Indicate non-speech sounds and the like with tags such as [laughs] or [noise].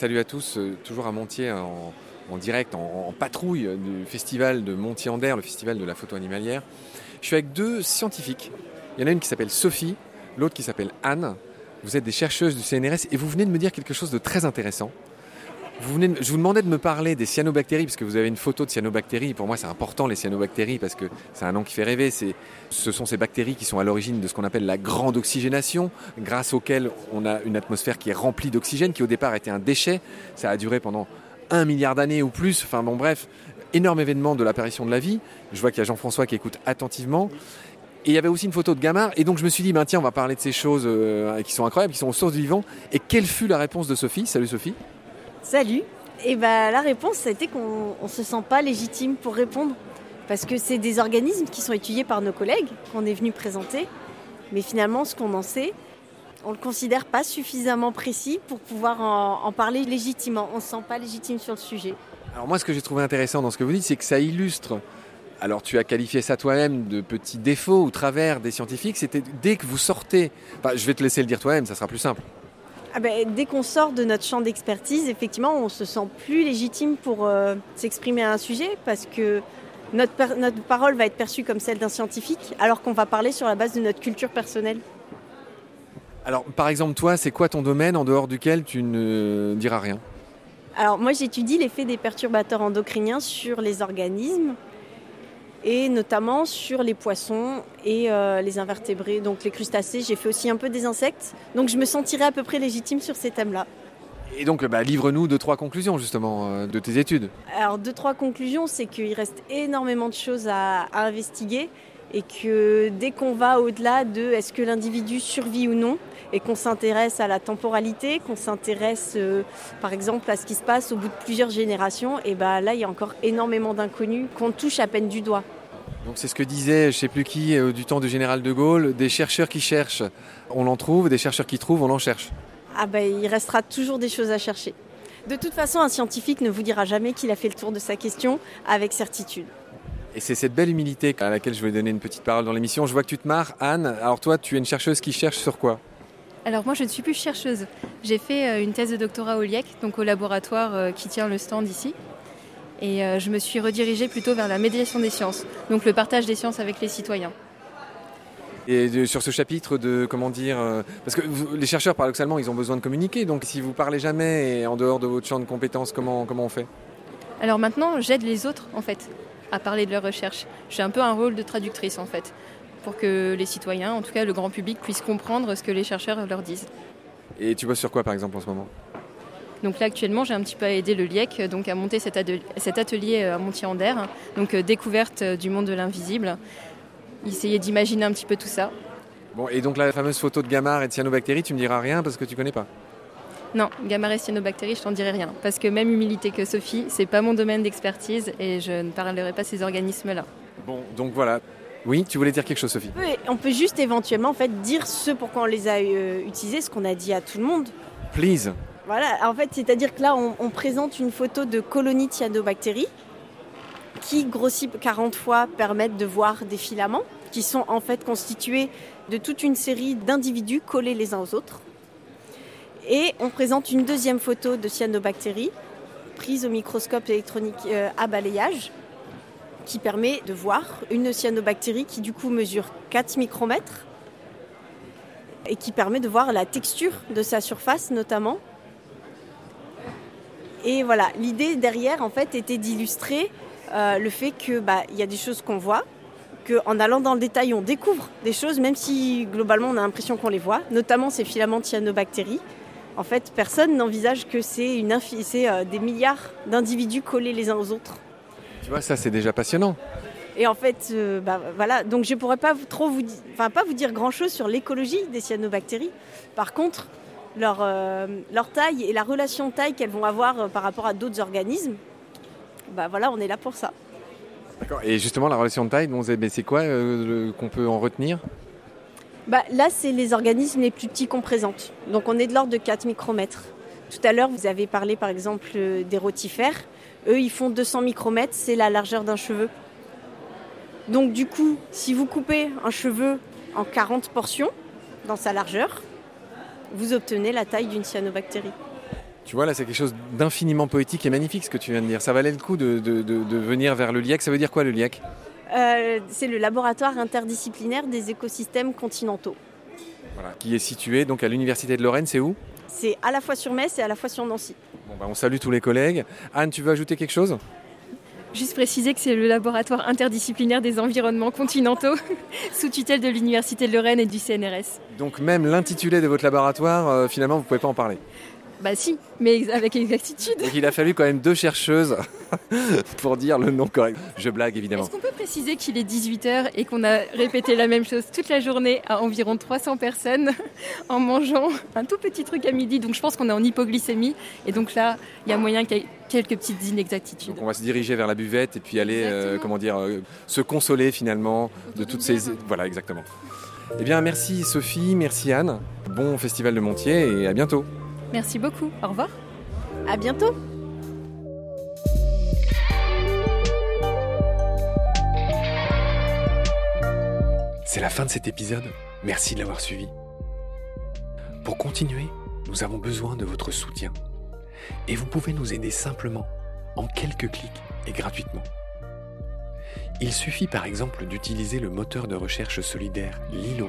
salut à tous, euh, toujours à Montier en, en direct, en, en patrouille du festival de Montier-en-Der, le festival de la photo animalière. Je suis avec deux scientifiques. Il y en a une qui s'appelle Sophie, l'autre qui s'appelle Anne. Vous êtes des chercheuses du CNRS et vous venez de me dire quelque chose de très intéressant. Vous venez je vous demandais de me parler des cyanobactéries, parce que vous avez une photo de cyanobactéries. Pour moi, c'est important les cyanobactéries, parce que c'est un nom qui fait rêver. Ce sont ces bactéries qui sont à l'origine de ce qu'on appelle la grande oxygénation, grâce auquel on a une atmosphère qui est remplie d'oxygène, qui au départ était un déchet. Ça a duré pendant un milliard d'années ou plus. Enfin bon, bref, énorme événement de l'apparition de la vie. Je vois qu'il y a Jean-François qui écoute attentivement. Et il y avait aussi une photo de Gamard. Et donc je me suis dit, ben, tiens, on va parler de ces choses euh, qui sont incroyables, qui sont aux sources du vivant. Et quelle fut la réponse de Sophie? Salut Sophie. Salut. Et ben la réponse, ça a été qu'on ne se sent pas légitime pour répondre. Parce que c'est des organismes qui sont étudiés par nos collègues, qu'on est venu présenter. Mais finalement, ce qu'on en sait, on ne le considère pas suffisamment précis pour pouvoir en, en parler légitimement. On ne se sent pas légitime sur le sujet. Alors moi, ce que j'ai trouvé intéressant dans ce que vous dites, c'est que ça illustre. Alors tu as qualifié ça toi-même de petits défauts ou travers des scientifiques. C'était dès que vous sortez. Enfin, je vais te laisser le dire toi-même, ça sera plus simple. Ah ben, dès qu'on sort de notre champ d'expertise, effectivement, on se sent plus légitime pour euh, s'exprimer à un sujet parce que notre, notre parole va être perçue comme celle d'un scientifique alors qu'on va parler sur la base de notre culture personnelle. Alors par exemple, toi, c'est quoi ton domaine en dehors duquel tu ne diras rien? Alors moi j'étudie l'effet des perturbateurs endocriniens sur les organismes et notamment sur les poissons et euh, les invertébrés, donc les crustacés. J'ai fait aussi un peu des insectes, donc je me sentirais à peu près légitime sur ces thèmes-là. Et donc, bah, livre-nous deux, trois conclusions justement euh, de tes études. Alors deux, trois conclusions, c'est qu'il reste énormément de choses à, à investiguer et que dès qu'on va au-delà de est-ce que l'individu survit ou non, et qu'on s'intéresse à la temporalité, qu'on s'intéresse euh, par exemple à ce qui se passe au bout de plusieurs générations, et ben là il y a encore énormément d'inconnus qu'on touche à peine du doigt. Donc c'est ce que disait, je sais plus qui, euh, du temps du général de Gaulle, des chercheurs qui cherchent, on l'en trouve, des chercheurs qui trouvent, on en cherche. Ah ben il restera toujours des choses à chercher. De toute façon, un scientifique ne vous dira jamais qu'il a fait le tour de sa question avec certitude. Et c'est cette belle humilité à laquelle je vais donner une petite parole dans l'émission. Je vois que tu te marres, Anne. Alors toi, tu es une chercheuse qui cherche sur quoi? Alors moi je ne suis plus chercheuse. J'ai fait euh, une thèse de doctorat au LIEC, donc au laboratoire euh, qui tient le stand ici. Et euh, je me suis redirigée plutôt vers la médiation des sciences, donc le partage des sciences avec les citoyens. Et sur ce chapitre de comment dire, parce que les chercheurs paradoxalement, ils ont besoin de communiquer. Donc si vous parlez jamais et en dehors de votre champ de compétences, comment comment on fait? Alors maintenant j'aide les autres en fait à parler de leurs recherches. J'ai un peu un rôle de traductrice en fait, pour que les citoyens, en tout cas le grand public, puissent comprendre ce que les chercheurs leur disent. Et tu bosses sur quoi par exemple en ce moment? Donc là actuellement j'ai un petit peu aidé le LIEC donc à monter cet atelier euh, à Montier-en-Der, donc euh, découverte euh, du monde de l'invisible. Essayer d'imaginer un petit peu tout ça. Bon, et donc la fameuse photo de Gamard et de cyanobactéries, tu me diras rien parce que tu connais pas? Non, gamma cyanobactéries, je t'en dirai rien. Parce que même humilité que Sophie, c'est pas mon domaine d'expertise et je ne parlerai pas de ces organismes-là. Bon, donc voilà. Oui, tu voulais dire quelque chose, Sophie? On peut, on peut juste éventuellement en fait dire ce pourquoi on les a euh, utilisés, ce qu'on a dit à tout le monde. Please. Voilà, en fait, c'est-à-dire que là, on, on présente une photo de colonies de cyanobactéries qui, grossit 40 fois, permettent de voir des filaments qui sont en fait constitués de toute une série d'individus collés les uns aux autres. Et on présente une deuxième photo de cyanobactéries prise au microscope électronique euh, à balayage qui permet de voir une cyanobactérie qui du coup mesure 4 micromètres et qui permet de voir la texture de sa surface notamment. Et voilà, l'idée derrière en fait était d'illustrer euh, le fait que bah, y a des choses qu'on voit, qu'en allant dans le détail on découvre des choses même si globalement on a l'impression qu'on les voit, notamment ces filaments de cyanobactéries. En fait, personne n'envisage que c'est euh, des milliards d'individus collés les uns aux autres. Tu vois, ça c'est déjà passionnant. Et en fait, euh, bah, voilà, donc je pourrais pas vous- trop vous, enfin pas vous dire grand chose sur l'écologie des cyanobactéries. Par contre, leur, euh, leur taille et la relation de taille qu'elles vont avoir par rapport à d'autres organismes, bah voilà, on est là pour ça. D'accord. Et justement, la relation de taille, c'est quoi qu'on peut en retenir? Bah, là, c'est les organismes les plus petits qu'on présente. Donc on est de l'ordre de 4 micromètres. Tout à l'heure, vous avez parlé par exemple euh, des rotifères. Eux, ils font 200 micromètres, c'est la largeur d'un cheveu. Donc du coup, si vous coupez un cheveu en 40 portions dans sa largeur, vous obtenez la taille d'une cyanobactérie. Tu vois, là, c'est quelque chose d'infiniment poétique et magnifique ce que tu viens de dire. Ça valait le coup de, de- venir vers le LIEC. Ça veut dire quoi le LIEC Euh, c'est le laboratoire interdisciplinaire des écosystèmes continentaux. voilà. Qui est situé donc à l'Université de Lorraine, c'est où? C'est à la fois sur Metz et à la fois sur Nancy. Bon, bah, On salue tous les collègues. Anne, tu veux ajouter quelque chose? Juste préciser que c'est le laboratoire interdisciplinaire des environnements continentaux, [laughs] sous tutelle de l'Université de Lorraine et du CNRS. Donc même l'intitulé de votre laboratoire, euh, finalement, vous pouvez pas en parler. Bah si, mais avec exactitude. Donc il a fallu quand même deux chercheuses [laughs] pour dire le nom correct. Je blague évidemment. Est-ce qu'on peut préciser qu'il est 18h et qu'on a répété la même chose toute la journée à environ 300 personnes [laughs] en mangeant un tout petit truc à midi? Donc je pense qu'on est en hypoglycémie et donc là, il y a moyen qu'il y ait quelques petites inexactitudes. Donc on va se diriger vers la buvette et puis aller, euh, comment dire, euh, se consoler finalement de toutes ces... Voilà, exactement. Eh bien merci Sophie, merci Anne. Bon festival de Montier et à bientôt. Merci beaucoup, au revoir. À bientôt C'est la fin de cet épisode. Merci de l'avoir suivi. Pour continuer, nous avons besoin de votre soutien. Et vous pouvez nous aider simplement, en quelques clics et gratuitement. Il suffit par exemple d'utiliser le moteur de recherche solidaire Lilo.